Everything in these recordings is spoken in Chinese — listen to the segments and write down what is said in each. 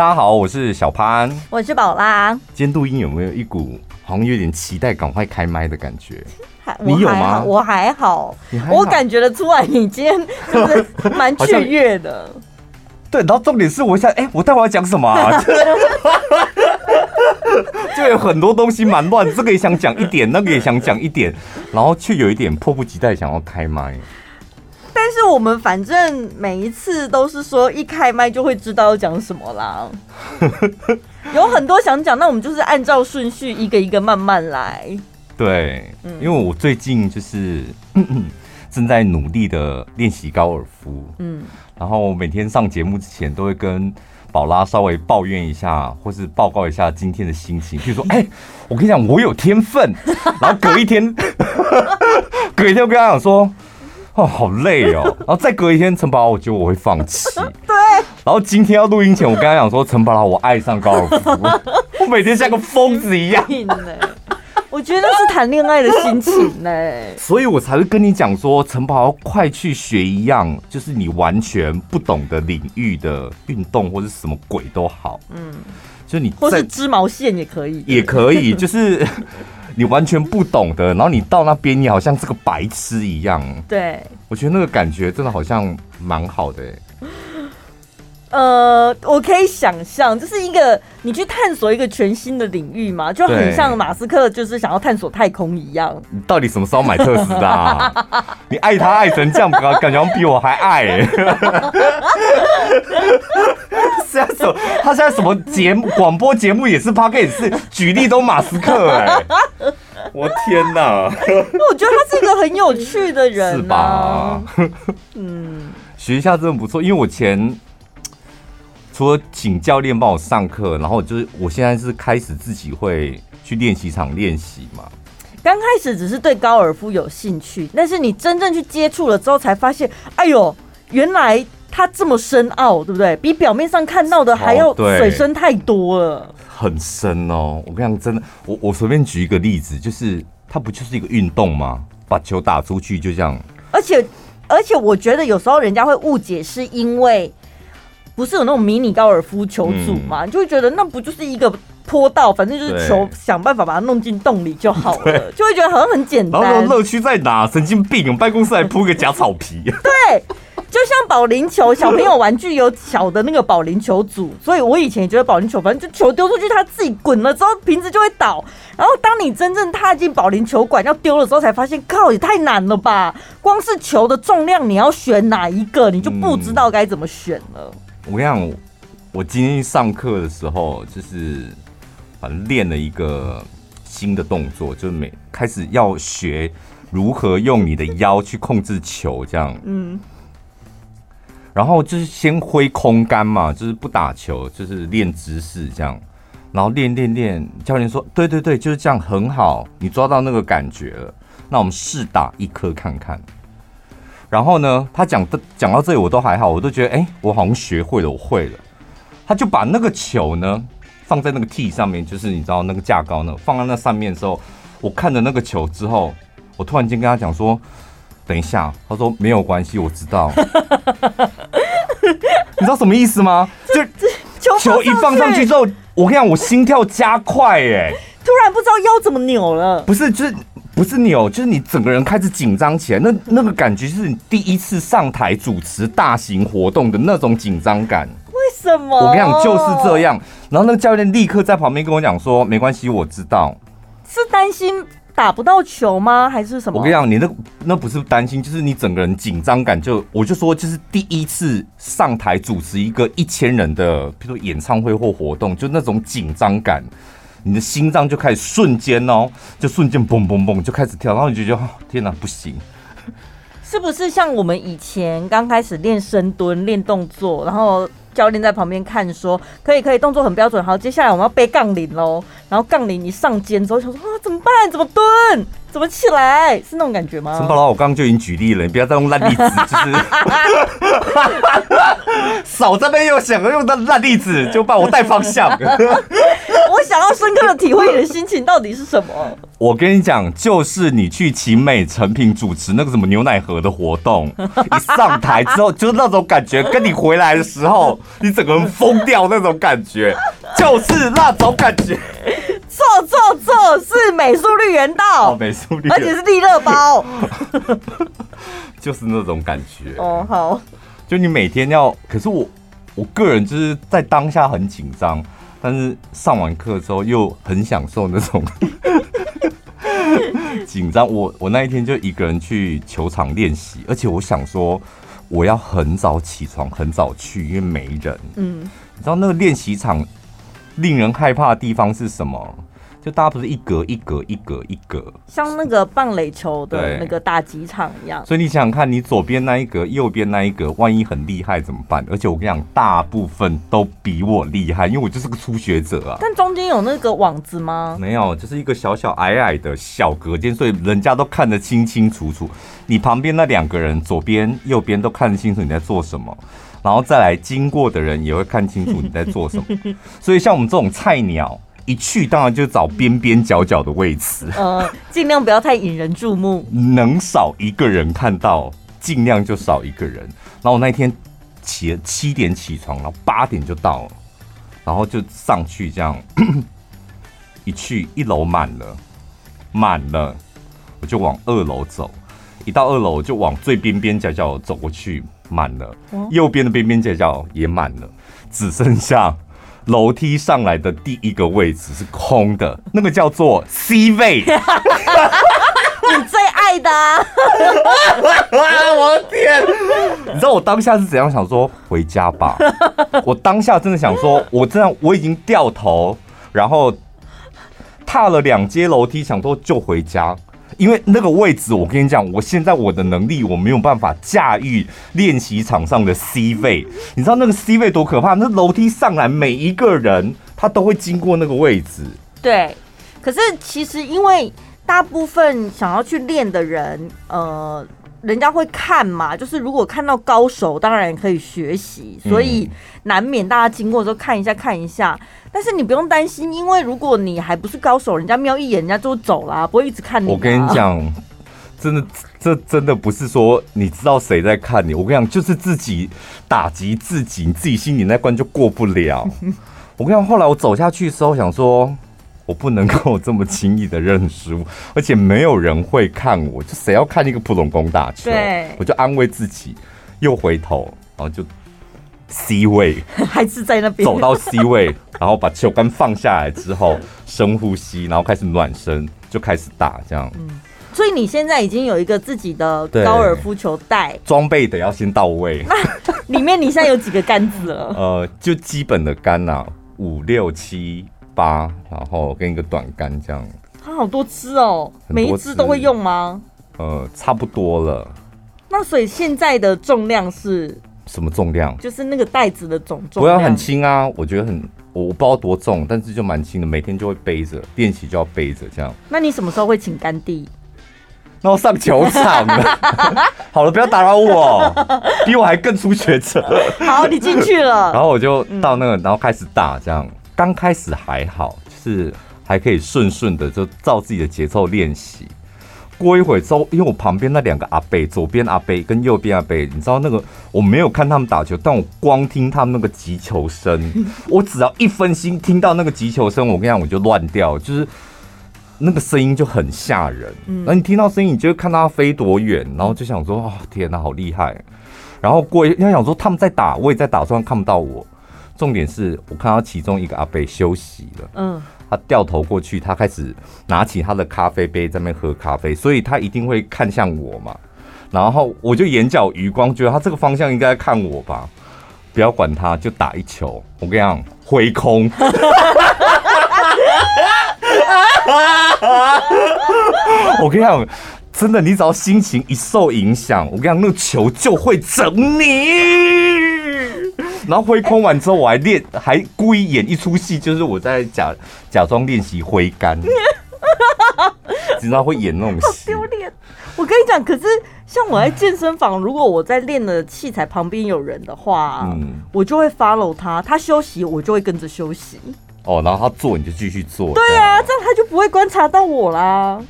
大家好，我是小潘，我是宝拉。今天录音有没有一股好像有点期待，赶快开麦的感觉？你有吗？我还好，还好我感觉得出来，你今天就是蛮 雀跃的。对，然后重点是我想，哎、欸，我待会要讲什么、啊？就有很多东西蛮乱，这个也想讲一点，那个也想讲一点，然后却有一点迫不及待想要开麦。但是我们反正每一次都是说一开麦就会知道要讲什么啦。有很多想讲，那我们就是按照顺序一个一个慢慢来。对，因为我最近就是正在努力的练习高尔夫，嗯，然后每天上节目之前都会跟宝拉稍微抱怨一下，或是报告一下今天的心情。比如说，哎、欸，我跟你讲，我有天分。然后隔一天，隔一天我跟他讲说，哦，好累哦。然后再隔一天，陈宝拉，我觉得我会放弃。对。然后今天要录音前，我跟他讲说，陈宝拉，我爱上高尔夫。我每天像个疯子一样。我觉得是谈恋爱的心情呢，所以我才会跟你讲说，陈宝快去学一样，就是你完全不懂的领域的运动或者什么鬼都好，嗯，就你或是织毛线也可以，也可以，就是你完全不懂的，然后你到那边，你好像这个白痴一样，对，我觉得那个感觉真的好像蛮好的。呃，我可以想象，这是一个你去探索一个全新的领域嘛，就很像马斯克就是想要探索太空一样。你到底什么时候买特斯拉？你爱他爱成这样，感觉比我还爱、欸。现在什？他现在什么节目？广播节目也是 Podcast 举例都马斯克哎、欸！我天哪！我觉得他是一个很有趣的人、啊，是吧？嗯，学一下真的不错，因为我前。除了请教练帮我上课，然后就是我现在是开始自己会去练习场练习嘛。刚开始只是对高尔夫有兴趣，但是你真正去接触了之后，才发现，哎呦，原来它这么深奥，对不对？比表面上看到的还要水深太多了，很深哦。我跟你讲，真的，我我随便举一个例子，就是它不就是一个运动吗？把球打出去就这样。而且而且，我觉得有时候人家会误解，是因为。不是有那种迷你高尔夫球组嘛？你就会觉得那不就是一个坡道，反正就是球，想办法把它弄进洞里就好了，就会觉得好像很简单。然后乐趣在哪？神经病！我们办公室还铺个假草皮。对，就像保龄球，小朋友玩具有小的那个保龄球组，所以我以前也觉得保龄球，反正就球丢出去，它自己滚了之后，瓶子就会倒。然后当你真正踏进保龄球馆要丢的时候，才发现靠，也太难了吧！光是球的重量，你要选哪一个，你就不知道该怎么选了。我跟你讲，我今天上课的时候，就是反正练了一个新的动作，就是每开始要学如何用你的腰去控制球，这样。嗯。然后就是先挥空杆嘛，就是不打球，就是练姿势这样。然后练练练，教练说：“对对对，就是这样，很好，你抓到那个感觉了。那我们试打一颗看看。”然后呢，他讲的讲到这里我都还好，我都觉得哎、欸，我好像学会了，我会了。他就把那个球呢放在那个 T 上面，就是你知道那个架高呢，放在那上面的时候，我看着那个球之后，我突然间跟他讲说：“等一下。”他说：“没有关系，我知道。”你知道什么意思吗？就球一放上去之后，我跟你讲，我心跳加快、欸，哎，突然不知道腰怎么扭了。不是，就是。不是扭，就是你整个人开始紧张起来，那那个感觉是你第一次上台主持大型活动的那种紧张感。为什么？我跟你讲就是这样。然后那个教练立刻在旁边跟我讲说：“没关系，我知道。”是担心打不到球吗？还是什么？我跟你讲，你那那不是担心，就是你整个人紧张感就，我就说就是第一次上台主持一个一千人的，比如说演唱会或活动，就那种紧张感。你的心脏就开始瞬间哦，就瞬间嘣嘣嘣就开始跳，然后你就觉得天哪，不行！是不是像我们以前刚开始练深蹲、练动作，然后教练在旁边看说可以可以，动作很标准，好，接下来我们要背杠铃喽。然后杠铃一上肩之后，想说啊，怎么办？怎么蹲？怎么起来？是那种感觉吗？陈宝拉，我刚刚就已经举例了，你不要再用烂例子，就是 少这边又想要用的烂例子，就把我带方向。我想要深刻的体会你的心情到底是什么？我跟你讲，就是你去奇美成品主持那个什么牛奶盒的活动，一上台之后，就是那种感觉，跟你回来的时候，你整个人疯掉那种感觉，就是那种感觉。错错错，是美术绿园道，哦、美术绿园，而且是利乐包，就是那种感觉。哦，好，就你每天要，可是我我个人就是在当下很紧张，但是上完课之后又很享受那种 紧张。我我那一天就一个人去球场练习，而且我想说我要很早起床，很早去，因为没人。嗯，你知道那个练习场令人害怕的地方是什么？就大家不是一格一格一格一格，像那个棒垒球的那个打击场一样。所以你想想看，你左边那一格，右边那一格，万一很厉害怎么办？而且我跟你讲，大部分都比我厉害，因为我就是个初学者啊。但中间有那个网子吗？没有，就是一个小小矮矮的小隔间，所以人家都看得清清楚楚。你旁边那两个人，左边右边都看得清楚你在做什么，然后再来经过的人也会看清楚你在做什么。所以像我们这种菜鸟。一去当然就找边边角角的位置，呃，尽量不要太引人注目，能少一个人看到，尽量就少一个人。然后我那天起七点起床，然后八点就到了，然后就上去这样，一去一楼满了，满了，我就往二楼走，一到二楼就往最边边角角走过去，满了，右边的边边角角也满了，只剩下。楼梯上来的第一个位置是空的，那个叫做 C 位。你最爱的、啊，我的天！你知道我当下是怎样想说回家吧？我当下真的想说，我这样我已经掉头，然后踏了两阶楼梯，想说就回家。因为那个位置，我跟你讲，我现在我的能力我没有办法驾驭练习场上的 C 位。你知道那个 C 位多可怕？那楼梯上来，每一个人他都会经过那个位置。对，可是其实因为大部分想要去练的人，呃。人家会看嘛，就是如果看到高手，当然可以学习，所以难免大家经过的时候看一下看一下。但是你不用担心，因为如果你还不是高手，人家瞄一眼，人家就走了，不会一直看你。我跟你讲，真的，这真的不是说你知道谁在看你。我跟你讲，就是自己打击自己，你自己心里那关就过不了。我跟你讲，后来我走下去的时候，想说。我不能够这么轻易的认输，而且没有人会看我，就谁要看一个普通工打球？对，我就安慰自己，又回头，然后就 C 位，还是在那边走到 C 位，然后把球杆放下来之后，深呼吸，然后开始暖身，就开始打这样。嗯，所以你现在已经有一个自己的高尔夫球袋，装备得要先到位。那里面你现在有几个杆子了？呃，就基本的杆呐，五六七。八，然后跟一个短杆这样。它好多支哦，每一支都会用吗？呃，差不多了。那所以现在的重量是什么重量？就是那个袋子的总重量。不要很轻啊，我觉得很，我不知道多重，但是就蛮轻的，每天就会背着，练习就要背着这样。那你什么时候会请干弟？那我上球场了。好了，不要打扰我，比我还更初学者。好，你进去了。然后我就到那个，然后开始打这样。刚开始还好，就是还可以顺顺的就照自己的节奏练习。过一会儿之后，因为我旁边那两个阿贝，左边阿贝跟右边阿贝，你知道那个我没有看他们打球，但我光听他们那个击球声，我只要一分心听到那个击球声，我跟你讲我就乱掉，就是那个声音就很吓人。嗯，那你听到声音，你就会看到他飞多远，然后就想说哦天哪，好厉害！然后过一，你想说他们在打，我也在打，虽然看不到我。重点是我看到其中一个阿伯休息了，嗯，他掉头过去，他开始拿起他的咖啡杯在那边喝咖啡，所以他一定会看向我嘛。然后我就眼角余光，觉得他这个方向应该看我吧，不要管他，就打一球。我跟你讲，挥空。我跟你讲，真的，你只要心情一受影响，我跟你讲，那个球就会整你。然后挥空完之后，我还练，还故意演一出戏，就是我在假假装练习挥杆。知道会演那种戏，丢脸。我跟你讲，可是像我在健身房，如果我在练的器材旁边有人的话，嗯，我就会 follow 他，他休息我就会跟着休息。哦，然后他做你就继续做。对啊，这样他就不会观察到我啦。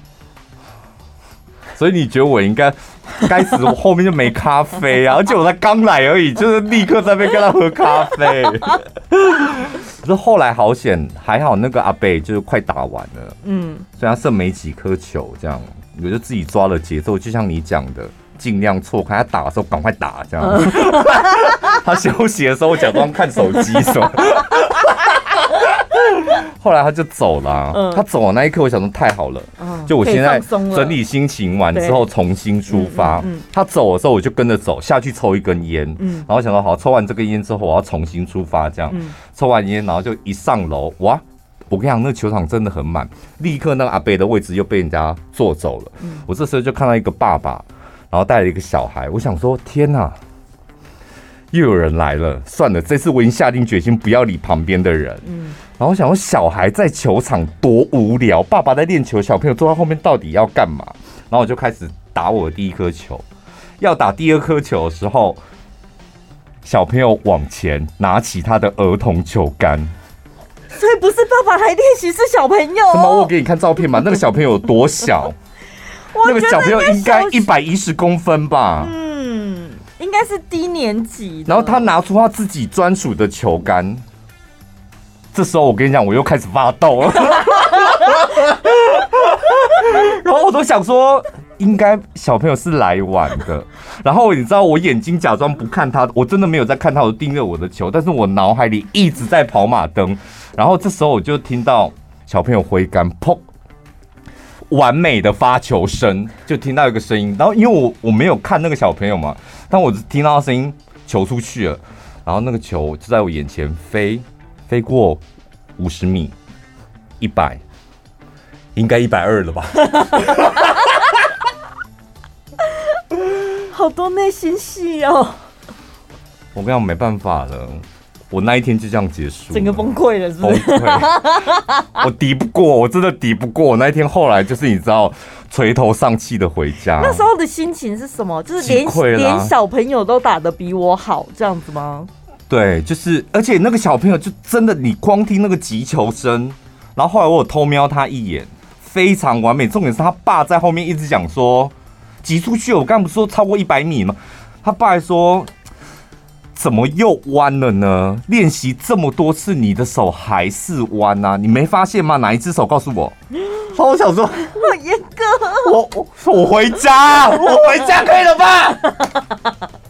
所以你觉得我应该该死，我后面就没咖啡啊，而且我才刚来而已，就是立刻在那边跟他喝咖啡。可是后来好险，还好那个阿贝就是快打完了，嗯，所以他剩没几颗球，这样我就自己抓了节奏，就像你讲的，尽量错开，他打的时候赶快打，这样。他休息的时候，我假装看手机什么。后来他就走了、啊，嗯、他走的那一刻，我想说太好了，嗯、就我现在整理心情完之后重新出发。他走的时候我就跟着走下去抽一根烟，嗯、然后想到好，抽完这根烟之后我要重新出发，这样，嗯、抽完烟然后就一上楼，哇！我跟你讲，那个球场真的很满，立刻那个阿贝的位置又被人家坐走了。嗯、我这时候就看到一个爸爸，然后带了一个小孩，我想说天哪！又有人来了，算了，这次我已经下定决心不要理旁边的人。嗯，然后我想说，小孩在球场多无聊，爸爸在练球，小朋友坐在后面到底要干嘛？然后我就开始打我的第一颗球，要打第二颗球的时候，小朋友往前拿起他的儿童球杆，所以不是爸爸来练习，是小朋友。什么？我给你看照片嘛，那个小朋友有多小？那个小朋友应该一百一十公分吧？嗯。应该是低年级，然后他拿出他自己专属的球杆，这时候我跟你讲，我又开始发抖了，然后我都想说，应该小朋友是来晚的，然后你知道我眼睛假装不看他，我真的没有在看他，我盯着我的球，但是我脑海里一直在跑马灯，然后这时候我就听到小朋友挥杆，砰。完美的发球声，就听到一个声音，然后因为我我没有看那个小朋友嘛，但我只听到声音，球出去了，然后那个球就在我眼前飞，飞过五十米，一百，应该一百二了吧？好多内心戏哦！我跟你讲，没办法了。我那一天就这样结束，整个崩溃了，是不是？崩溃，我敌不过，我真的敌不过。我那一天后来就是你知道，垂头丧气的回家。那时候的心情是什么？就是连连小朋友都打得比我好，这样子吗？对，就是，而且那个小朋友就真的，你光听那个急球声，然后后来我有偷瞄他一眼，非常完美。重点是他爸在后面一直讲说，急出去，我刚不是说超过一百米吗？他爸还说。怎么又弯了呢？练习这么多次，你的手还是弯啊？你没发现吗？哪一只手？告诉我。好，我想说，好严格。我我我回家，我回家可以了吧？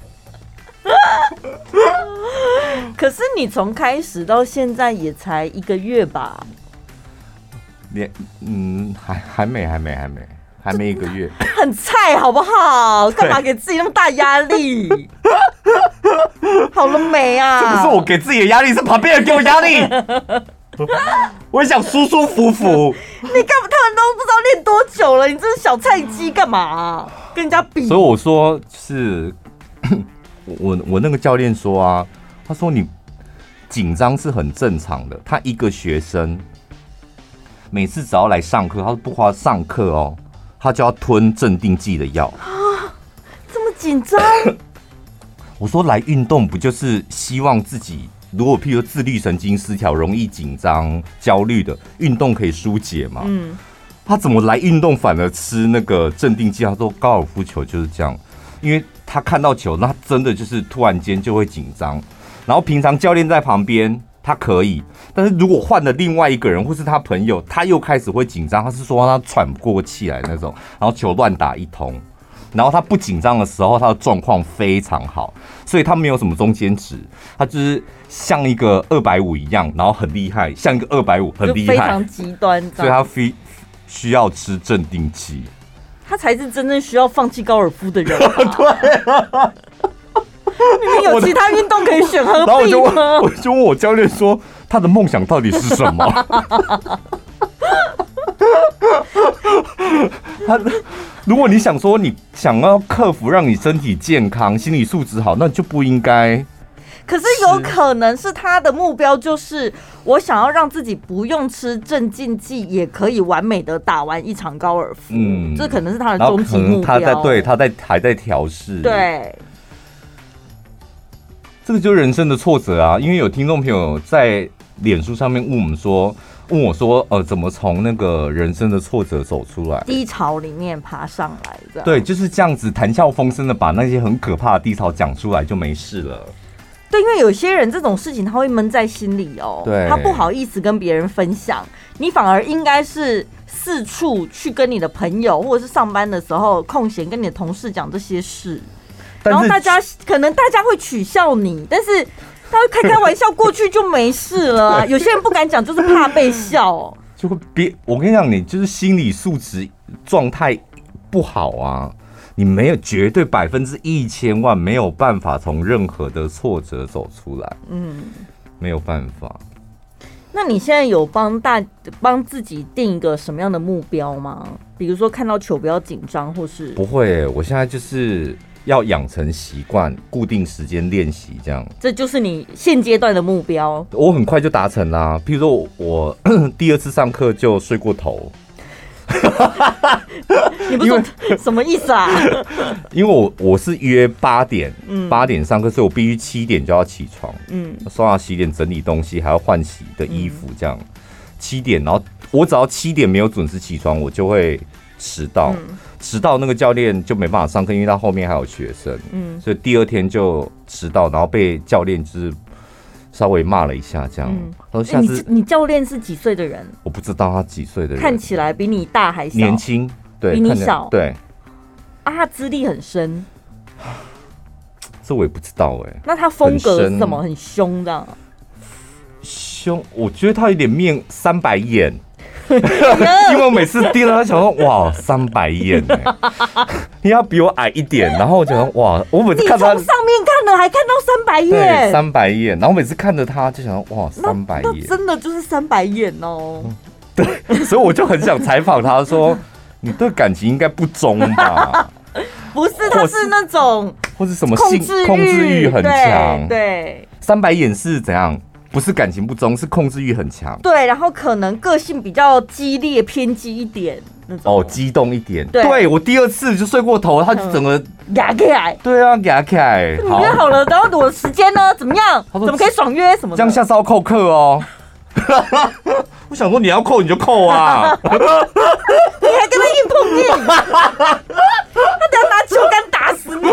可是你从开始到现在也才一个月吧？连嗯，还还没，还没，还没。还没一个月，很菜好不好？干嘛给自己那么大压力？好了没啊？这不是我给自己的压力，是旁边人给我压力。我也想舒舒服服。你干嘛？他们都不知道练多久了，你这是小菜鸡，干嘛、啊、跟人家比？所以我说是，我我那个教练说啊，他说你紧张是很正常的。他一个学生每次只要来上课，他说不花上课哦。他就要吞镇定剂的药啊，这么紧张？我说来运动不就是希望自己，如果譬如自律神经失调、容易紧张、焦虑的，运动可以疏解嘛？嗯，他怎么来运动反而吃那个镇定剂？他说高尔夫球就是这样，因为他看到球，那他真的就是突然间就会紧张，然后平常教练在旁边。他可以，但是如果换了另外一个人，或是他朋友，他又开始会紧张。他是说他喘不过气来那种，然后球乱打一通。然后他不紧张的时候，他的状况非常好，所以他没有什么中间值，他就是像一个二百五一样，然后很厉害，像一个二百五很厉害，非常极端，所以他非需要吃镇定剂。他才是真正需要放弃高尔夫的人。对。你有其他运动可以选，何必呢？然后我就问，我就问我教练说，他的梦想到底是什么？他，如果你想说你想要克服，让你身体健康、心理素质好，那就不应该。可是有可能是他的目标就是我想要让自己不用吃镇静剂，也可以完美的打完一场高尔夫。嗯，这可能是他的终极目标。他在对，他在还在调试。对，这个就是人生的挫折啊！因为有听众朋友在脸书上面问我们说。问我说：“呃，怎么从那个人生的挫折走出来，低潮里面爬上来的？对，就是这样子，谈笑风生的把那些很可怕的低潮讲出来，就没事了。对，因为有些人这种事情他会闷在心里哦，对，他不好意思跟别人分享，你反而应该是四处去跟你的朋友，或者是上班的时候空闲跟你的同事讲这些事，然后大家可能大家会取笑你，但是。”他会开开玩笑过去就没事了啊！有些人不敢讲，就是怕被笑。就会别，我跟你讲，你就是心理素质状态不好啊！你没有绝对百分之一千万没有办法从任何的挫折走出来。嗯，没有办法。那你现在有帮大帮自己定一个什么样的目标吗？比如说看到球不要紧张，或是不会、欸？我现在就是。要养成习惯，固定时间练习，这样。这就是你现阶段的目标。我很快就达成啦。譬如说我，我第二次上课就睡过头。你不懂 什么意思啊？因为我我是约八点，八点上课，所以我必须七点就要起床。嗯，刷牙、洗脸、整理东西，还要换洗的衣服，这样。七点，然后我只要七点没有准时起床，我就会迟到。嗯迟到那个教练就没办法上课，因为他后面还有学生，嗯，所以第二天就迟到，然后被教练就是稍微骂了一下，这样。嗯、然后下次、欸、你，你教练是几岁的人？我不知道他几岁的人，看起来比你大还小？年轻，对，比你小，对。啊，他资历很深，这我也不知道哎、欸。那他风格是什么？很凶这样？凶，我觉得他有点面三百眼。因为我每次盯着他，想说哇，三白眼哎，你要比我矮一点，然后我就想说哇，我每次看他从上面看了还看到三白眼，三白眼，然后每次看着他就想说哇，三白眼，真的就是三白眼哦。对，所以我就很想采访他说，你对感情应该不忠吧？不是，他是那种或是什么性控制欲很强，对，三白眼是怎样？不是感情不忠，是控制欲很强。对，然后可能个性比较激烈、偏激一点那种。哦，激动一点。对，对我第二次就睡过头，他就整个压起来。对啊，压起来。约好了，然后我的时间呢？怎么样？怎么可以爽约什么？这样下次要扣课哦。我想说，你要扣你就扣啊！你还跟他硬碰硬，他等下拿球杆打死你！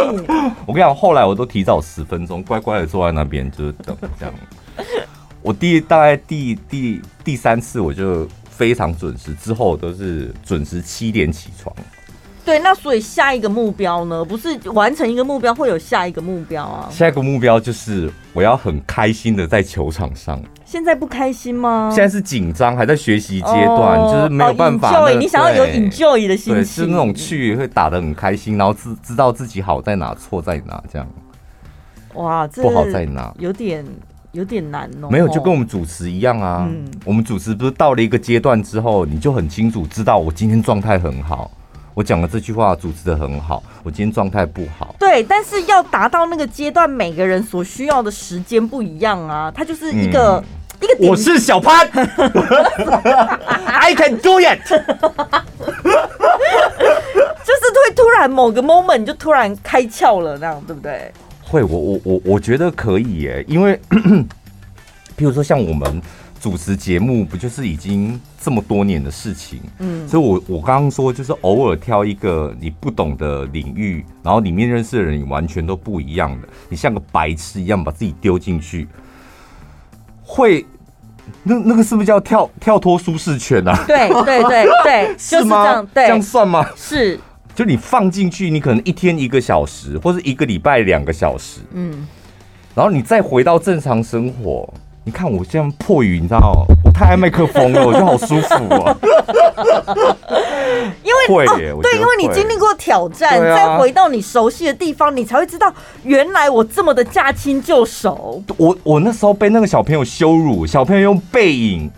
我跟你讲，后来我都提早十分钟，乖乖的坐在那边，就是等这样。我第大概第第第三次我就非常准时，之后都是准时七点起床。对，那所以下一个目标呢？不是完成一个目标，会有下一个目标啊。下一个目标就是我要很开心的在球场上。现在不开心吗？现在是紧张，还在学习阶段，哦、就是没有办法、哦。你想要有 enjoy 的心情，是那种去会打的很开心，然后知知道自己好在哪，错在哪，这样。哇，这不好在哪？有点。有点难哦，没有，就跟我们主持一样啊。嗯，我们主持不是到了一个阶段之后，你就很清楚知道我今天状态很好，我讲了这句话主持的很好，我今天状态不好。对，但是要达到那个阶段，每个人所需要的时间不一样啊。它就是一个、嗯、一个点。我是小潘，I can do it。就是会突然某个 moment 就突然开窍了，那样对不对？会，我我我我觉得可以耶，因为，譬如说像我们主持节目，不就是已经这么多年的事情，嗯，所以我我刚刚说就是偶尔挑一个你不懂的领域，然后里面认识的人完全都不一样的，你像个白痴一样把自己丢进去，会，那那个是不是叫跳跳脱舒适圈啊？对对对对，是吗？对，这样算吗？是。就你放进去，你可能一天一个小时，或者一个礼拜两个小时，嗯，然后你再回到正常生活。你看我这样破语，你知道我太爱麦克风了，我觉得好舒服啊。因为对，因为你经历过挑战，再回到你熟悉的地方，你才会知道原来我这么的驾轻就熟。我我那时候被那个小朋友羞辱，小朋友用背影。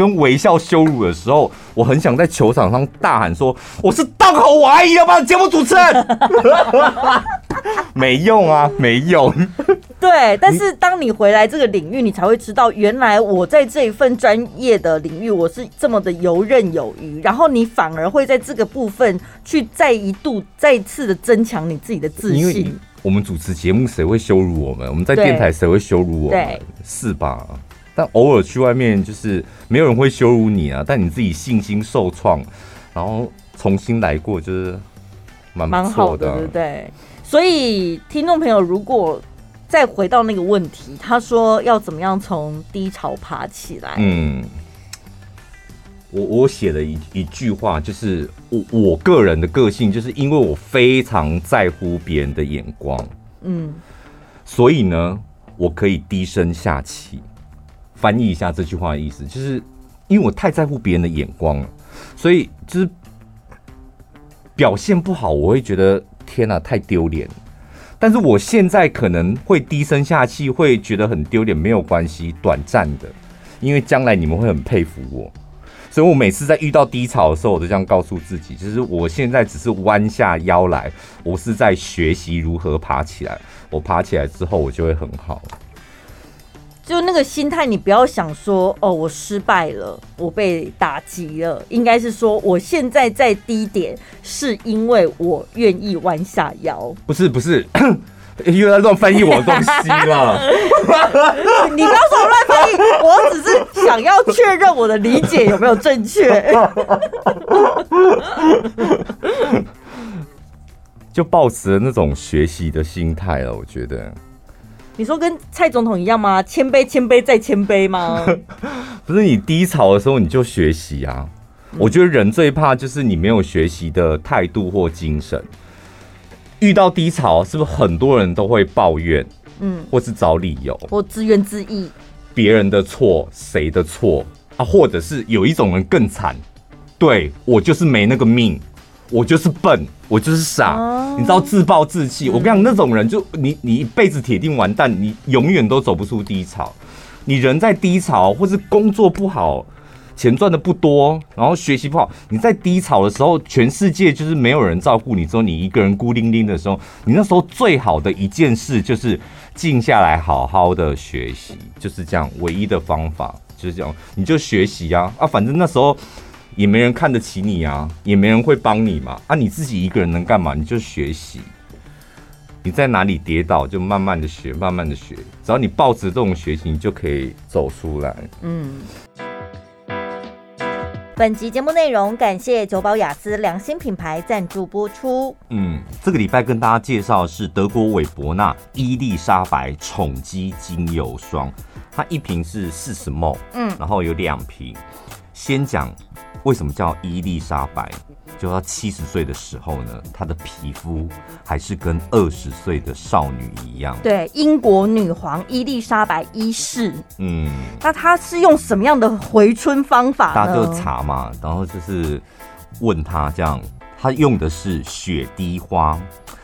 跟微笑羞辱的时候，我很想在球场上大喊说：“我是档口我阿姨要不要节目主持人？” 没用啊，没用。对，但是当你回来这个领域，你才会知道，原来我在这一份专业的领域，我是这么的游刃有余。然后你反而会在这个部分去再一度、再次的增强你自己的自信。我们主持节目，谁会羞辱我们？我们在电台，谁会羞辱我们？是吧？但偶尔去外面，就是没有人会羞辱你啊。但你自己信心受创，然后重新来过，就是蛮蛮好的，对不对？所以听众朋友，如果再回到那个问题，他说要怎么样从低潮爬起来？嗯。我我写了一一句话，就是我我个人的个性，就是因为我非常在乎别人的眼光，嗯，所以呢，我可以低声下气。翻译一下这句话的意思，就是因为我太在乎别人的眼光了，所以就是表现不好，我会觉得天哪，太丢脸。但是我现在可能会低声下气，会觉得很丢脸，没有关系，短暂的，因为将来你们会很佩服我。所以我每次在遇到低潮的时候，我都这样告诉自己，就是我现在只是弯下腰来，我是在学习如何爬起来。我爬起来之后，我就会很好。就那个心态，你不要想说哦，我失败了，我被打击了。应该是说，我现在在低点，是因为我愿意弯下腰。不是，不是。又在乱翻译我的东西了 你不要说我乱翻译，我只是想要确认我的理解有没有正确。就抱持了那种学习的心态了，我觉得。你说跟蔡总统一样吗？谦卑，谦卑再谦卑吗？不是，你低潮的时候你就学习啊。我觉得人最怕就是你没有学习的态度或精神。遇到低潮，是不是很多人都会抱怨，嗯，或是找理由，或自怨自艾，别人的错，谁的错啊？或者是有一种人更惨，对，我就是没那个命，我就是笨，我就是傻，哦、你知道自暴自弃。嗯、我跟你讲，那种人就你你一辈子铁定完蛋，你永远都走不出低潮。你人在低潮，或是工作不好。钱赚的不多，然后学习不好，你在低潮的时候，全世界就是没有人照顾你，只有你一个人孤零零的时候，你那时候最好的一件事就是静下来，好好的学习，就是这样，唯一的方法就是这样，你就学习啊啊，反正那时候也没人看得起你啊，也没人会帮你嘛，啊，你自己一个人能干嘛？你就学习，你在哪里跌倒就慢慢的学，慢慢的学，只要你抱着这种学习，你就可以走出来。嗯。本集节目内容感谢九宝雅思良心品牌赞助播出。嗯，这个礼拜跟大家介绍的是德国韦伯纳伊丽莎白宠肌精油霜，它一瓶是四十 ml，嗯，然后有两瓶。先讲为什么叫伊丽莎白。就她七十岁的时候呢，她的皮肤还是跟二十岁的少女一样。对，英国女皇伊丽莎白一世。嗯，那她是用什么样的回春方法呢？大家就查嘛，然后就是问她这样，她用的是雪滴花，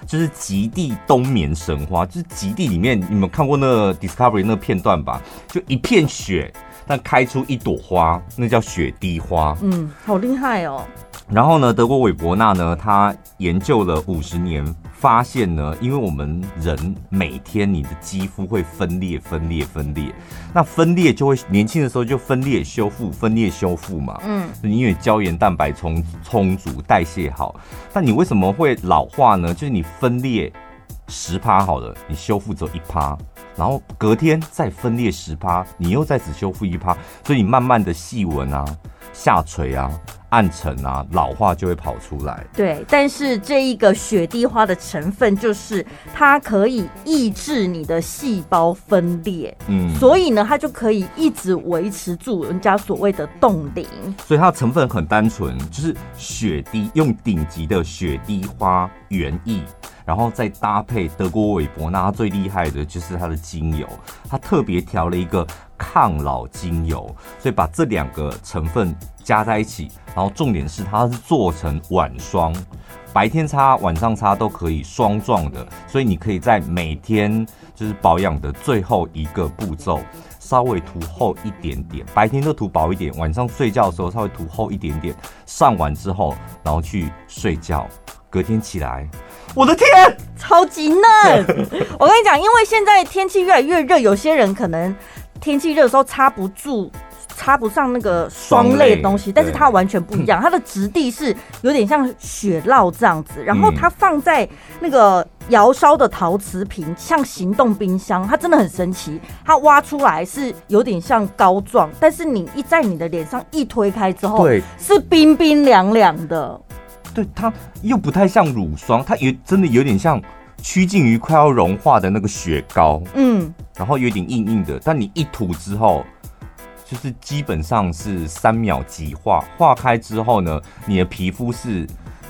就是极地冬眠神花，就是极地里面，你们看过那个 Discovery 那个片段吧？就一片雪，但开出一朵花，那叫雪滴花。嗯，好厉害哦。然后呢，德国韦伯纳呢，他研究了五十年，发现呢，因为我们人每天你的肌肤会分裂、分裂、分裂，那分裂就会年轻的时候就分裂修复、分裂修复嘛，嗯，因为胶原蛋白充充足、代谢好，但你为什么会老化呢？就是你分裂十趴好了，你修复只有一趴，然后隔天再分裂十趴，你又再只修复一趴，所以你慢慢的细纹啊、下垂啊。暗沉啊，老化就会跑出来。对，但是这一个雪滴花的成分就是它可以抑制你的细胞分裂，嗯，所以呢，它就可以一直维持住人家所谓的冻龄。所以它的成分很单纯，就是雪滴，用顶级的雪滴花原液。然后再搭配德国韦伯那，它最厉害的就是它的精油，它特别调了一个抗老精油，所以把这两个成分加在一起，然后重点是它是做成晚霜，白天擦、晚上擦都可以霜状的，所以你可以在每天就是保养的最后一个步骤，稍微涂厚一点点，白天都涂薄一点，晚上睡觉的时候稍微涂厚一点点，上完之后然后去睡觉，隔天起来。我的天，超级嫩！我跟你讲，因为现在天气越来越热，有些人可能天气热的时候插不住。插不上那个霜类的东西，但是它完全不一样，它的质地是有点像雪酪这样子，然后它放在那个窑烧的陶瓷瓶，像行动冰箱，它真的很神奇。它挖出来是有点像膏状，但是你一在你的脸上一推开之后，对，是冰冰凉凉的。对，它又不太像乳霜，它有真的有点像趋近于快要融化的那个雪糕，嗯，然后有点硬硬的，但你一涂之后。就是基本上是三秒即化，化开之后呢，你的皮肤是，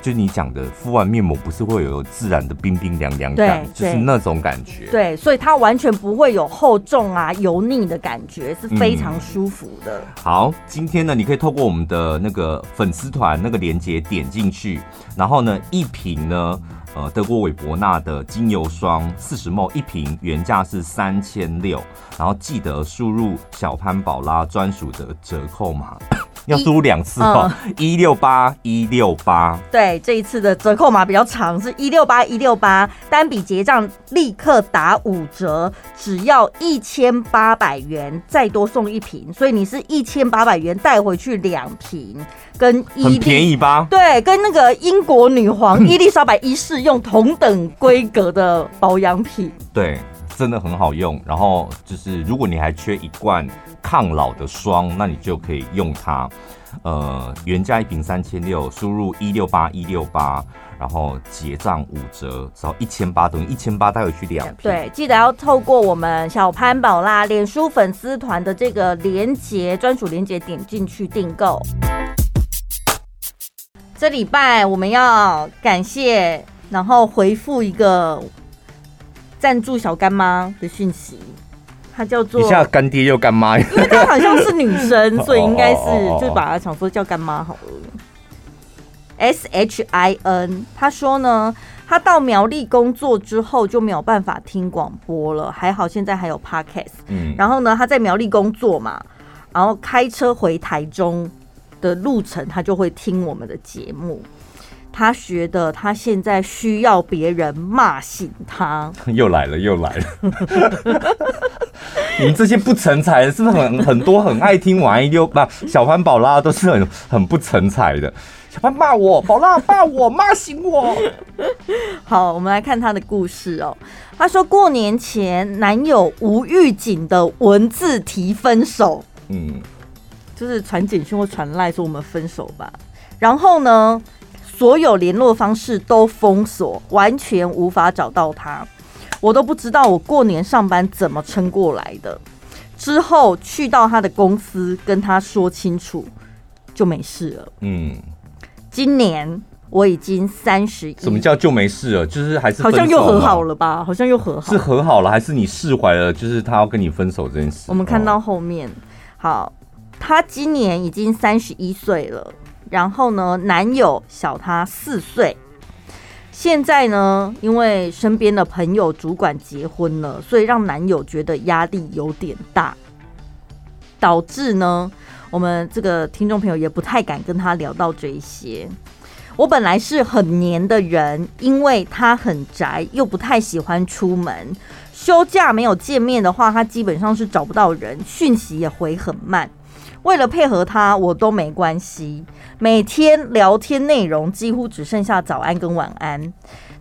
就你讲的敷完面膜不是会有自然的冰冰凉凉感，就是那种感觉。对，所以它完全不会有厚重啊、油腻的感觉，是非常舒服的。嗯。好，今天呢，你可以透过我们的那个粉丝团那个链接点进去，然后呢，一瓶呢。呃，德国韦伯纳的精油霜四十 ml 一瓶，原价是三千六，然后记得输入小潘宝拉专属的折扣码，要输入两次哦，一六八一六八。对，这一次的折扣码比较长，是一六八一六八，单笔结账立刻打五折，只要一千八百元，再多送一瓶，所以你是一千八百元带回去两瓶。跟很便宜吧？对，跟那个英国女皇 伊丽莎白一世用同等规格的保养品。对，真的很好用。然后就是，如果你还缺一罐抗老的霜，那你就可以用它。呃，原价一瓶三千六，输入一六八一六八，然后结账五折，只要一千八，等于一千八带回去两瓶。对，记得要透过我们小潘宝拉脸书粉丝团的这个连接，专属连接点进去订购。这礼拜我们要感谢，然后回复一个赞助小干妈的讯息，她叫做一下干爹又干妈，因为她好像是女生，所以应该是就把她想说叫干妈好了。S H I N，她说呢，她到苗栗工作之后就没有办法听广播了，还好现在还有 Podcast。嗯，然后呢，她在苗栗工作嘛，然后开车回台中。的路程，他就会听我们的节目。他觉得他现在需要别人骂醒他。又来了，又来了！你们这些不成才的，是不是很很多很爱听晚安一六八小潘宝拉都是很很不成才的？小潘骂我，宝拉骂我，骂醒我。好，我们来看他的故事哦。他说过年前男友无预警的文字提分手。嗯。就是传简讯或传赖说我们分手吧，然后呢，所有联络方式都封锁，完全无法找到他，我都不知道我过年上班怎么撑过来的。之后去到他的公司跟他说清楚，就没事了。嗯，今年我已经三十一，什么叫就没事了？就是还是好像又和好了吧？好像又和好，是和好了还是你释怀了？就是他要跟你分手这件事。我们看到后面，好。他今年已经三十一岁了，然后呢，男友小他四岁。现在呢，因为身边的朋友主管结婚了，所以让男友觉得压力有点大，导致呢，我们这个听众朋友也不太敢跟他聊到这一些。我本来是很黏的人，因为他很宅，又不太喜欢出门。休假没有见面的话，他基本上是找不到人，讯息也回很慢。为了配合他，我都没关系。每天聊天内容几乎只剩下早安跟晚安。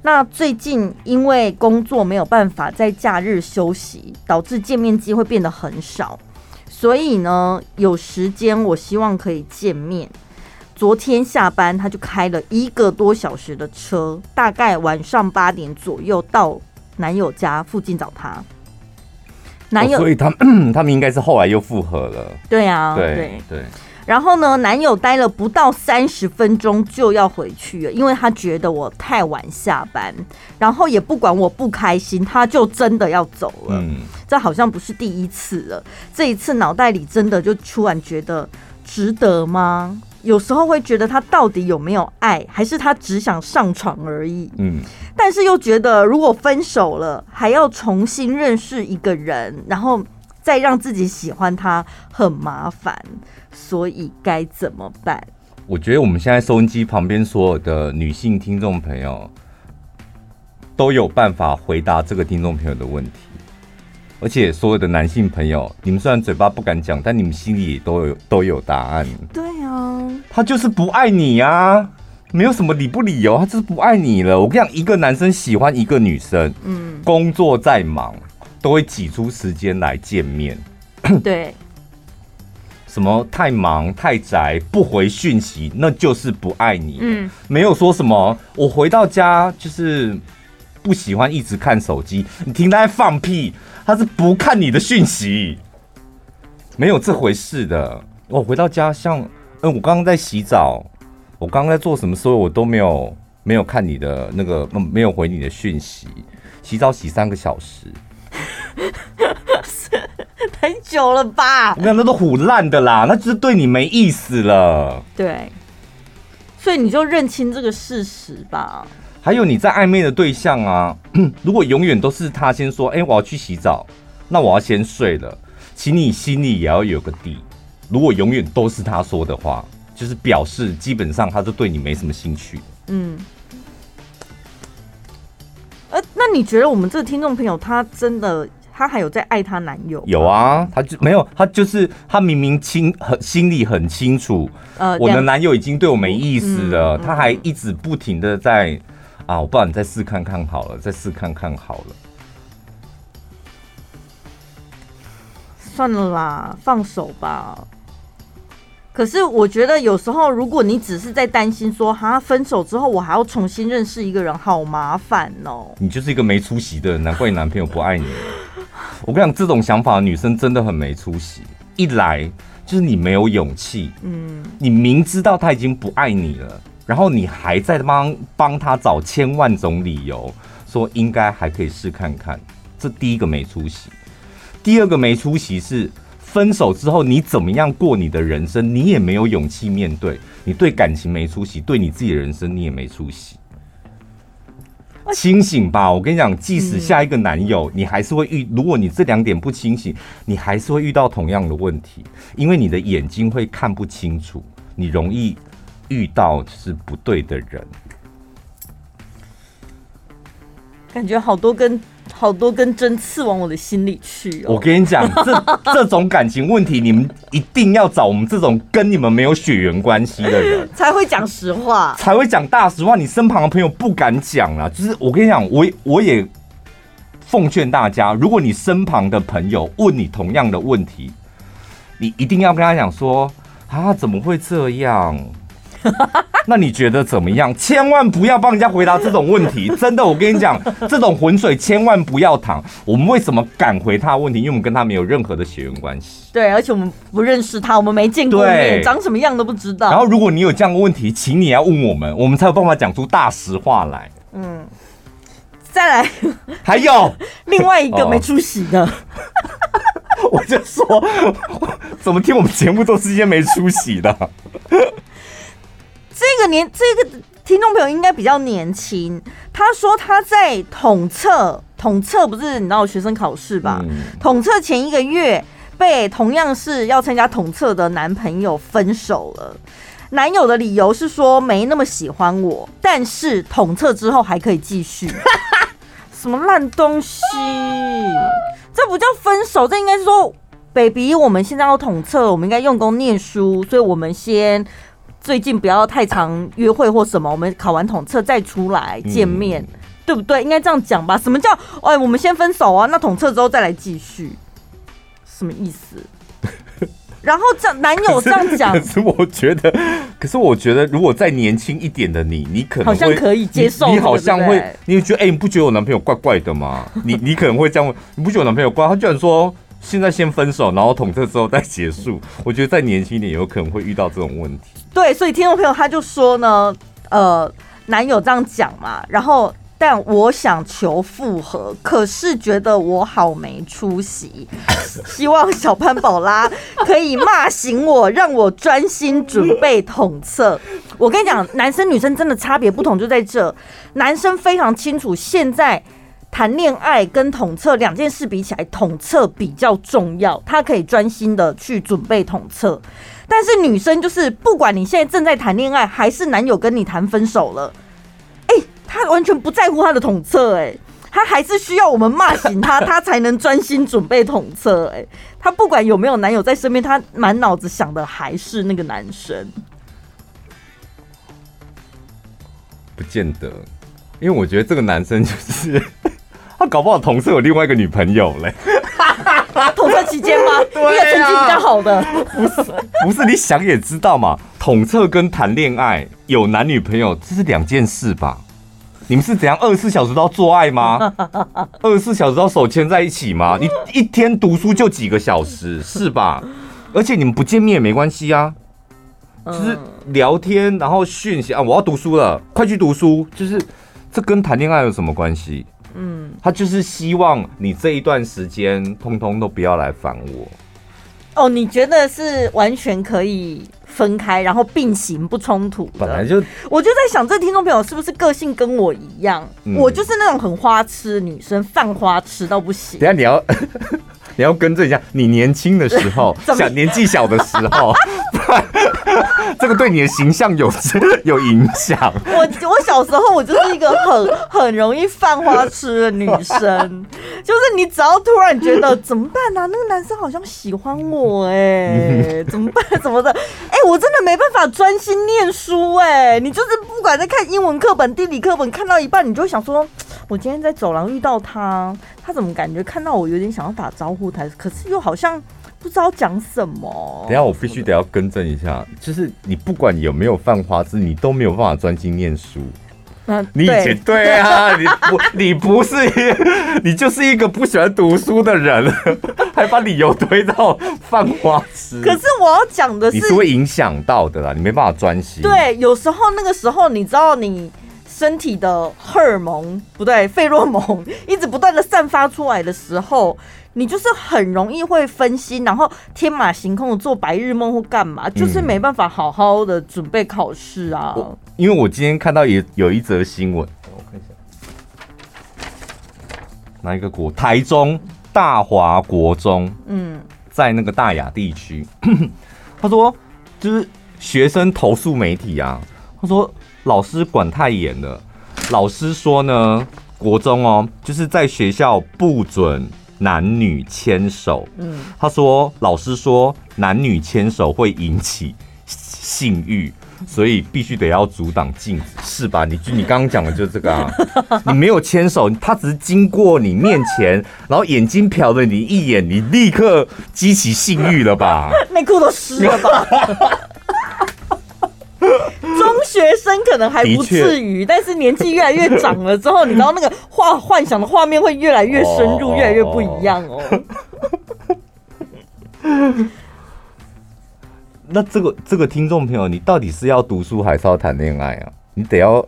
那最近因为工作没有办法在假日休息，导致见面机会变得很少。所以呢，有时间我希望可以见面。昨天下班他就开了一个多小时的车，大概晚上八点左右到男友家附近找他。男友，哦、所以他们 他们应该是后来又复合了。对啊，对对，对。然后呢，男友待了不到三十分钟就要回去了，因为他觉得我太晚下班，然后也不管我不开心，他就真的要走了。嗯，这好像不是第一次了，这一次脑袋里真的就突然觉得值得吗？有时候会觉得他到底有没有爱，还是他只想上床而已？嗯，但是又觉得如果分手了，还要重新认识一个人，然后再让自己喜欢他，很麻烦。所以该怎么办？我觉得我们现在收音机旁边所有的女性听众朋友，都有办法回答这个听众朋友的问题。而且所有的男性朋友，你们虽然嘴巴不敢讲，但你们心里也都有都有答案。对啊，他就是不爱你啊，没有什么理不理由，他就是不爱你了。我跟你讲，一个男生喜欢一个女生，嗯，工作再忙都会挤出时间来见面。对，什么太忙太宅不回讯息，那就是不爱你。嗯，没有说什么我回到家就是不喜欢一直看手机，你听他在放屁。他是不看你的讯息，没有这回事的。我回到家，像嗯，我刚刚在洗澡，我刚刚在做什么，所以我都没有没有看你的那个，没有回你的讯息。洗澡洗三个小时，太久了吧？那那都唬烂的啦，那就是对你没意思了。对，所以你就认清这个事实吧。还有你在暧昧的对象啊，如果永远都是他先说，哎、欸，我要去洗澡，那我要先睡了，请你心里也要有个底。如果永远都是他说的话，就是表示基本上他就对你没什么兴趣。嗯。呃，那你觉得我们这个听众朋友，他真的他还有在爱他男友？有啊，他就没有，他就是他明明清很心里很清楚，呃，我的男友已经对我没意思了，他还一直不停的在。啊，我不然你再试看看好了，再试看看好了。算了啦，放手吧。可是我觉得有时候，如果你只是在担心说，哈，分手之后我还要重新认识一个人，好麻烦哦。你就是一个没出息的人，难怪你男朋友不爱你。我跟你讲，这种想法的女生真的很没出息。一来就是你没有勇气，嗯，你明知道他已经不爱你了。然后你还在帮帮他找千万种理由，说应该还可以试看看，这第一个没出息。第二个没出息是分手之后你怎么样过你的人生，你也没有勇气面对。你对感情没出息，对你自己的人生你也没出息。清醒吧，我跟你讲，即使下一个男友，你还是会遇。如果你这两点不清醒，你还是会遇到同样的问题，因为你的眼睛会看不清楚，你容易。遇到是不对的人，感觉好多根好多根针刺往我的心里去哦。我跟你讲，这 这种感情问题，你们一定要找我们这种跟你们没有血缘关系的人，才会讲实话，才会讲大实话。你身旁的朋友不敢讲啊。就是我跟你讲，我我也奉劝大家，如果你身旁的朋友问你同样的问题，你一定要跟他讲说啊，怎么会这样？那你觉得怎么样？千万不要帮人家回答这种问题，真的，我跟你讲，这种浑水千万不要淌。我们为什么敢回他的问题？因为我们跟他没有任何的血缘关系。对，而且我们不认识他，我们没见过面，长什么样都不知道。然后，如果你有这样的问题，请你要问我们，我们才有办法讲出大实话来。嗯，再来，还有 另外一个没出息的，我就说，怎么听我们节目都是一些没出息的。这个年这个听众朋友应该比较年轻。他说他在统测，统测不是你知道学生考试吧？嗯、统测前一个月被同样是要参加统测的男朋友分手了。男友的理由是说没那么喜欢我，但是统测之后还可以继续。什么烂东西？这不叫分手，这应该是说，baby，我们现在要统测，我们应该用功念书，所以我们先。最近不要太常约会或什么，我们考完统测再出来见面，嗯、对不对？应该这样讲吧？什么叫哎，我们先分手啊？那统测之后再来继续，什么意思？然后这男友这样讲，可是我觉得，可是我觉得，如果再年轻一点的你，你可能会好像可以接受，你，你好像会，你会觉得哎，你不觉得我男朋友怪怪的吗？你你可能会这样问，你不觉得我男朋友怪？他居然说。现在先分手，然后统测之后再结束。我觉得再年轻一点，有可能会遇到这种问题。对，所以听众朋友他就说呢，呃，男友这样讲嘛，然后但我想求复合，可是觉得我好没出息，希望小潘宝拉可以骂醒我，让我专心准备统测。我跟你讲，男生女生真的差别不同就在这，男生非常清楚现在。谈恋爱跟统测两件事比起来，统测比较重要，他可以专心的去准备统测。但是女生就是，不管你现在正在谈恋爱，还是男友跟你谈分手了，哎，他完全不在乎他的统测，哎，他还是需要我们骂醒他，他才能专心准备统测，哎，他不管有没有男友在身边，他满脑子想的还是那个男生。不见得，因为我觉得这个男生就是他搞不好同事有另外一个女朋友嘞。统测期间吗？对啊，一个成绩比较好的。不是，不是，你想也知道嘛。统测跟谈恋爱有男女朋友这是两件事吧？你们是怎样二十四小时都要做爱吗？二十四小时都要手牵在一起吗？你一天读书就几个小时是吧？而且你们不见面也没关系啊。就是聊天，然后讯息啊，我要读书了，快去读书。就是这跟谈恋爱有什么关系？嗯，他就是希望你这一段时间通通都不要来烦我。哦，你觉得是完全可以分开，然后并行不冲突？本来就，我就在想，这听众朋友是不是个性跟我一样？嗯、我就是那种很花痴的女生，犯花痴到不行。等下你要。你要更正一下，你年轻的时候，小年纪小的时候，这个对你的形象有 有影响。我我小时候，我就是一个很很容易犯花痴的女生，就是你只要突然觉得怎么办呢、啊？那个男生好像喜欢我、欸，哎，怎么办？怎么的？哎、欸，我真的没办法专心念书、欸，哎，你就是不管在看英文课本、地理课本，看到一半，你就会想说，我今天在走廊遇到他。他怎么感觉看到我有点想要打招呼，他可是又好像不知道讲什么。等下我必须得要更正一下，就是你不管有没有犯花痴，你都没有办法专心念书。那你以前对啊，你不你不是你就是一个不喜欢读书的人，还把理由推到犯花痴。可是我要讲的是，你是会影响到的啦，你没办法专心。对，有时候那个时候，你知道你。身体的荷尔蒙不对，费洛蒙一直不断的散发出来的时候，你就是很容易会分心，然后天马行空的做白日梦或干嘛，就是没办法好好的准备考试啊。因为我今天看到也有一则新闻，我看一下，哪一个国？台中大华国中，嗯，在那个大雅地区，他说就是学生投诉媒体啊，他说。老师管太严了。老师说呢，国中哦，就是在学校不准男女牵手。嗯，他说，老师说男女牵手会引起性欲，所以必须得要阻挡禁止，是吧？你你刚刚讲的就是这个啊，你没有牵手，他只是经过你面前，然后眼睛瞟了你一眼，你立刻激起性欲了吧？内裤都湿了吧？中学生可能还不至于，但是年纪越来越长了之后，你知道那个画幻想的画面会越来越深入，越来越不一样哦。那这个这个听众朋友，你到底是要读书还是要谈恋爱啊？你得要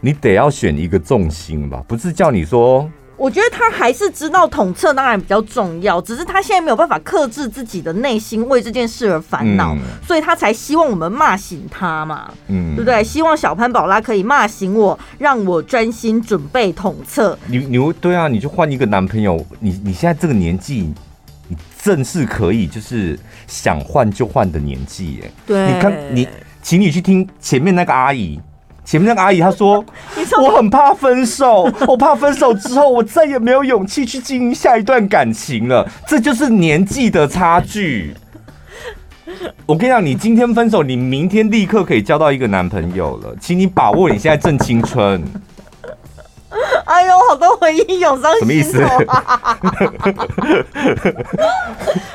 你得要选一个重心吧，不是叫你说。我觉得他还是知道统测当然比较重要，只是他现在没有办法克制自己的内心为这件事而烦恼，嗯、所以他才希望我们骂醒他嘛，嗯，对不对？希望小潘宝拉可以骂醒我，让我专心准备统测。你你对啊，你就换一个男朋友，你你现在这个年纪，你正是可以就是想换就换的年纪耶。对，你看你，请你去听前面那个阿姨。前面那个阿姨她说：“ 我很怕分手，我怕分手之后我再也没有勇气去经营下一段感情了。这就是年纪的差距。我跟你讲，你今天分手，你明天立刻可以交到一个男朋友了，请你把握你现在正青春。” 哎呦，好多回忆涌上心头。什么意思？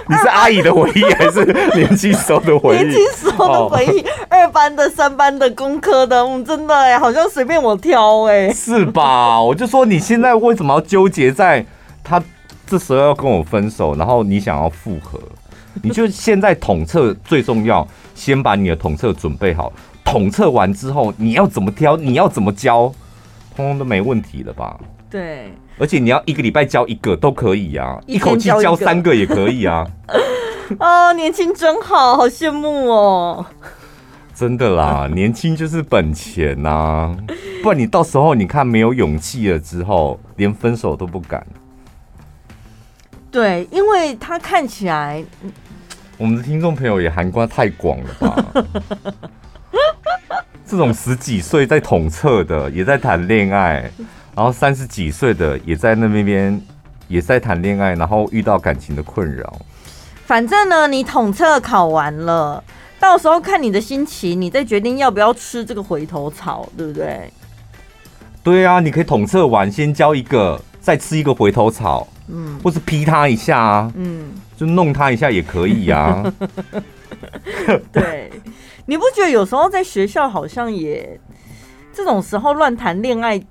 你是阿姨的回忆，还是年轻时候的回忆？年轻时候的回忆，二班的、三班的、工科的，嗯，真的哎，好像随便我挑哎。是吧？我就说你现在为什么要纠结在他这时候要跟我分手，然后你想要复合？你就现在统测最重要，先把你的统测准备好。统测完之后，你要怎么挑？你要怎么教？通通都没问题了吧？对，而且你要一个礼拜教一个都可以啊，一,一口气教三个也可以啊。哦，年轻真好，好羡慕哦。真的啦，年轻就是本钱呐、啊，不然你到时候你看没有勇气了之后，连分手都不敢。对，因为他看起来，我们的听众朋友也涵盖太广了吧？这种十几岁在统测的也在谈恋爱，然后三十几岁的也在那边边也在谈恋爱，然后遇到感情的困扰。反正呢，你统测考完了，到时候看你的心情，你再决定要不要吃这个回头草，对不对？对啊，你可以统测完先交一个，再吃一个回头草，嗯，或是劈他一下啊，嗯，就弄他一下也可以啊。对，你不觉得有时候在学校好像也这种时候乱谈恋爱？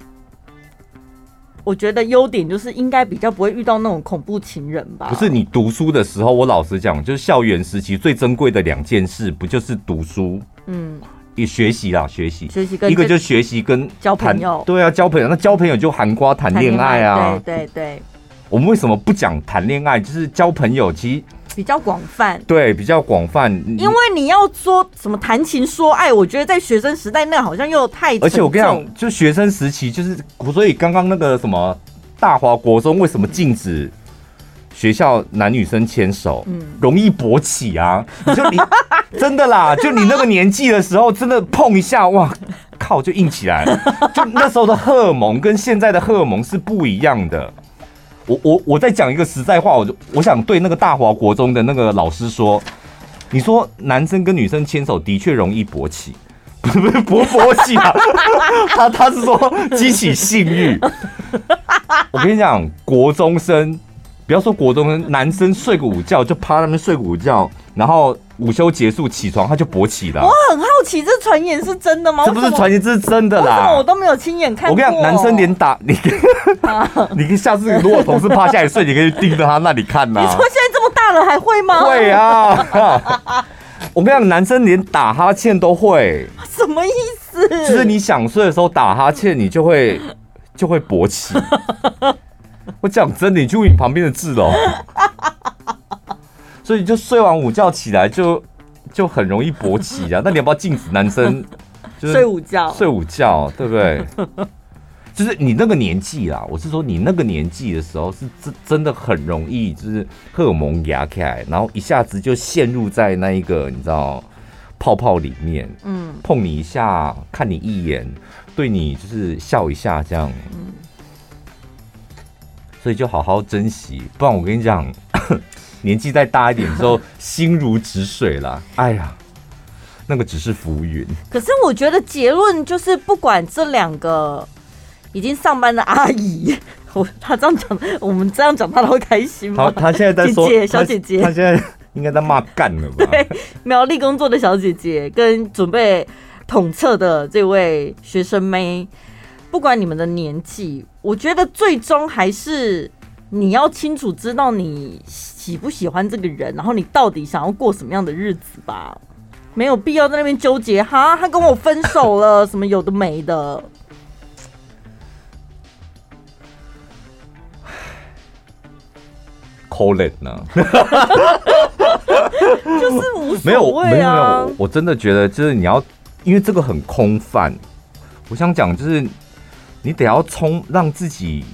我觉得优点就是应该比较不会遇到那种恐怖情人吧。不是你读书的时候，我老实讲，就是校园时期最珍贵的两件事，不就是读书？嗯，也学习啦，学习，学习跟一个就是学习跟交朋友。对啊，交朋友，那交朋友就含瓜谈恋爱啊。对对对。我们为什么不讲谈恋爱？就是交朋友，其实。比较广泛，对，比较广泛。因为你要说什么谈情说爱，我觉得在学生时代那好像又太……而且我跟你讲，就学生时期，就是所以刚刚那个什么大华国中为什么禁止学校男女生牵手？嗯，容易勃起啊！就你 真的啦，就你那个年纪的时候，真的碰一下，哇靠，就硬起来了。就那时候的荷尔蒙跟现在的荷尔蒙是不一样的。我我我再讲一个实在话，我就我想对那个大华国中的那个老师说，你说男生跟女生牵手的确容易勃起，不是不是勃勃起啊，他他是说激起性欲。我跟你讲，国中生不要说国中生，男生睡个午觉就趴那边睡个午觉，然后。午休结束起床，他就勃起了。我很好奇，这传言是真的吗？这不是传言，这是真的啦。我都没有亲眼看过。我跟你讲，男生连打你，你 下次如果同事趴下来睡，你可以盯着他那里看呐。你说现在这么大了还会吗？会啊。我跟你讲，男生连打哈欠都会。什么意思？就是你想睡的时候打哈欠，你就会就会勃起。我讲真的，你去问你旁边的字哦。所以就睡完午觉起来就就很容易勃起啊！那你要不要禁止男生 就是睡午觉？睡午觉，对不对？就是你那个年纪啦，我是说你那个年纪的时候是真真的很容易，就是荷尔蒙压开来，然后一下子就陷入在那一个你知道泡泡里面，嗯，碰你一下，看你一眼，对你就是笑一下这样，嗯，所以就好好珍惜，不然我跟你讲。年纪再大一点之后，心如止水了。哎呀，那个只是浮云。可是我觉得结论就是，不管这两个已经上班的阿姨，我他这样讲，我们这样讲，他都会开心吗？好他现在在 说姐姐小姐姐，他现在应该在骂干了吧？对，苗栗工作的小姐姐跟准备统测的这位学生妹，不管你们的年纪，我觉得最终还是。你要清楚知道你喜不喜欢这个人，然后你到底想要过什么样的日子吧，没有必要在那边纠结哈，他跟我分手了，什么有的没的。Call it 呢？就是无所谓啊。没有没有没有，我真的觉得就是你要，因为这个很空泛。我想讲就是你得要冲，让自己。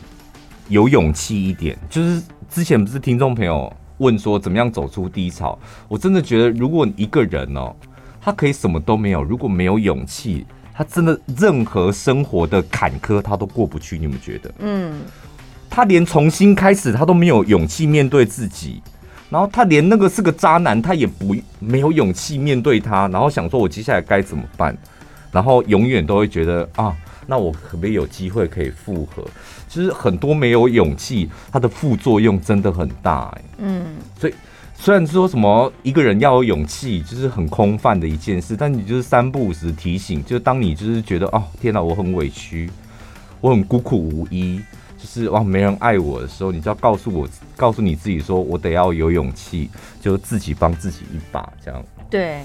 有勇气一点，就是之前不是听众朋友问说怎么样走出低潮？我真的觉得，如果一个人哦，他可以什么都没有，如果没有勇气，他真的任何生活的坎坷他都过不去。你们觉得？嗯，他连重新开始他都没有勇气面对自己，然后他连那个是个渣男，他也不没有勇气面对他，然后想说我接下来该怎么办？然后永远都会觉得啊。那我可不可以有机会可以复合？其实很多没有勇气，它的副作用真的很大哎。嗯，所以虽然说什么一个人要有勇气，就是很空泛的一件事，但你就是三不五时提醒，就是当你就是觉得哦天哪，我很委屈，我很孤苦无依，就是哇没人爱我的时候，你就要告诉我，告诉你自己说，我得要有勇气，就自己帮自己一把这样。对，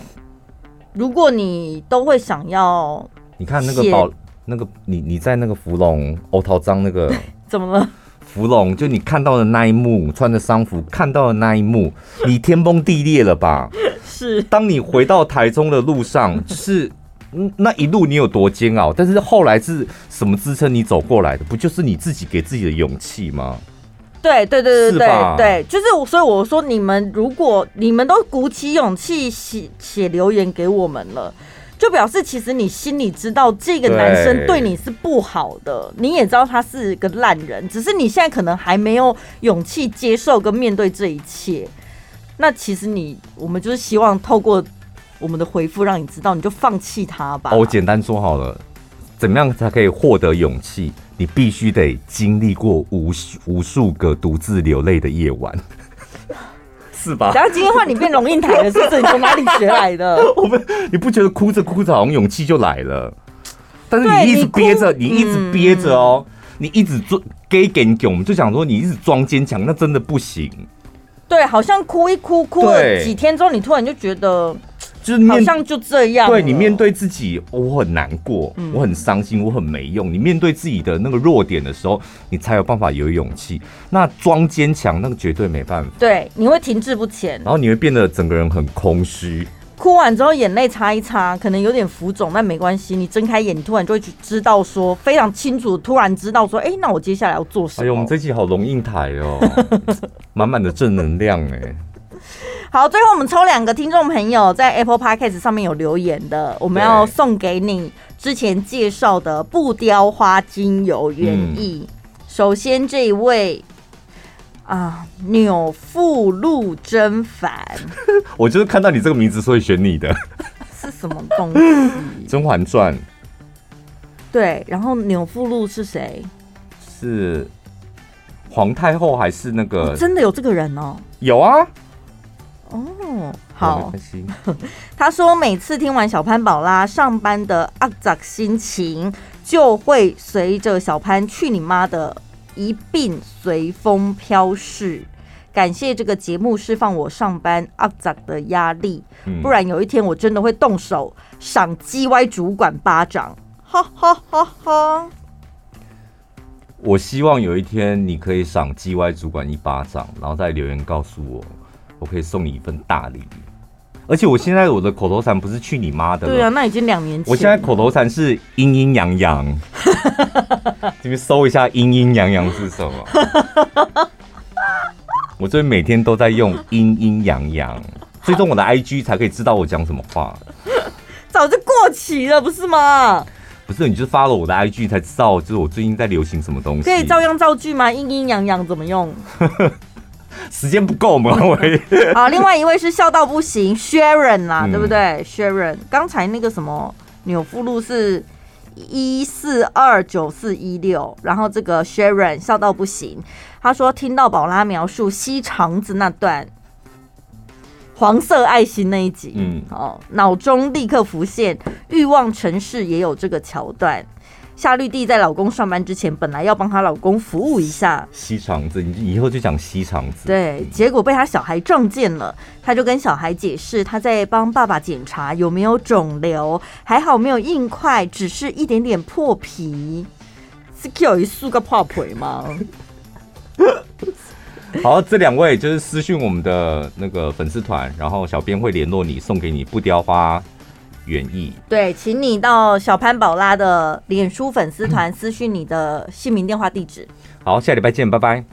如果你都会想要，你看那个宝。那个你你在那个芙蓉欧陶章那个 怎么了？芙蓉就你看到的那一幕，穿着丧服看到的那一幕，你天崩地裂了吧？是。当你回到台中的路上，就 是那一路你有多煎熬，但是后来是什么支撑你走过来的？不就是你自己给自己的勇气吗？对对对对对对，就是所以我说，你们如果你们都鼓起勇气写写留言给我们了。就表示其实你心里知道这个男生对你是不好的，你也知道他是个烂人，只是你现在可能还没有勇气接受跟面对这一切。那其实你，我们就是希望透过我们的回复，让你知道，你就放弃他吧。我简单说好了，怎么样才可以获得勇气？你必须得经历过无数无数个独自流泪的夜晚，是吧？然后今天换你变龙应台了，是不是？你从哪里学来的？我们你不觉得哭着哭着好像勇气就来了？但是你一直憋着，你，你一直憋着哦，嗯、你一直装给给给，我们就想说你一直装坚强，那真的不行。对，好像哭一哭，哭了几天之后，你突然就觉得，就是好像就这样。对，你面对自己，我很难过，我很伤心，我很没用。你面对自己的那个弱点的时候，你才有办法有勇气。那装坚强，那个绝对没办法。对，你会停滞不前，然后你会变得整个人很空虚。哭完之后，眼泪擦一擦，可能有点浮肿，但没关系。你睁开眼，你突然就会知道说，非常清楚，突然知道说，哎、欸，那我接下来要做什么？哎呦，我们这期好龙应台哦，满满的正能量哎。好，最后我们抽两个听众朋友在 Apple Podcast 上面有留言的，我们要送给你之前介绍的不雕花精油原液。嗯、首先这一位。啊，纽馥鹿甄嬛，我就是看到你这个名字，所以选你的。是什么东西？《甄嬛传》。对，然后纽馥鹿是谁？是皇太后还是那个？哦、真的有这个人哦？有啊。哦，好。他说，每次听完小潘宝拉上班的阿杂心情，就会随着小潘去你妈的。一并随风飘逝，感谢这个节目释放我上班阿杂的压力，不然有一天我真的会动手赏 GY 主管巴掌，哈哈哈哈！我希望有一天你可以赏 GY 主管一巴掌，然后再留言告诉我，我可以送你一份大礼。而且我现在我的口头禅不是去你妈的，对啊，那已经两年前。我现在口头禅是阴阴阳阳，你们搜一下阴阴阳阳是什么？我这边每天都在用阴阴阳阳，追踪我的 IG 才可以知道我讲什么话。早就过期了，不是吗？不是，你就发了我的 IG 才知道，就是我最近在流行什么东西。可以照样造句吗？阴阴阳阳怎么用？时间不够嘛？好，另外一位是笑到不行，Sharon 啦，嗯、对不对？Sharon，刚才那个什么纽馥鹿是一四二九四一六，然后这个 Sharon 笑到不行，他说听到宝拉描述吸肠子那段黄色爱心那一集，嗯，哦，脑中立刻浮现欲望城市也有这个桥段。夏绿蒂在老公上班之前，本来要帮她老公服务一下吸肠子，你以后就讲吸肠子。对，结果被她小孩撞见了，她就跟小孩解释，她在帮爸爸检查有没有肿瘤，还好没有硬块，只是一点点破皮。是有一束个破皮吗？好，这两位就是私讯我们的那个粉丝团，然后小编会联络你，送给你不雕花。原意对，请你到小潘宝拉的脸书粉丝团私讯你的姓名、电话、地址。好，下礼拜见，拜拜。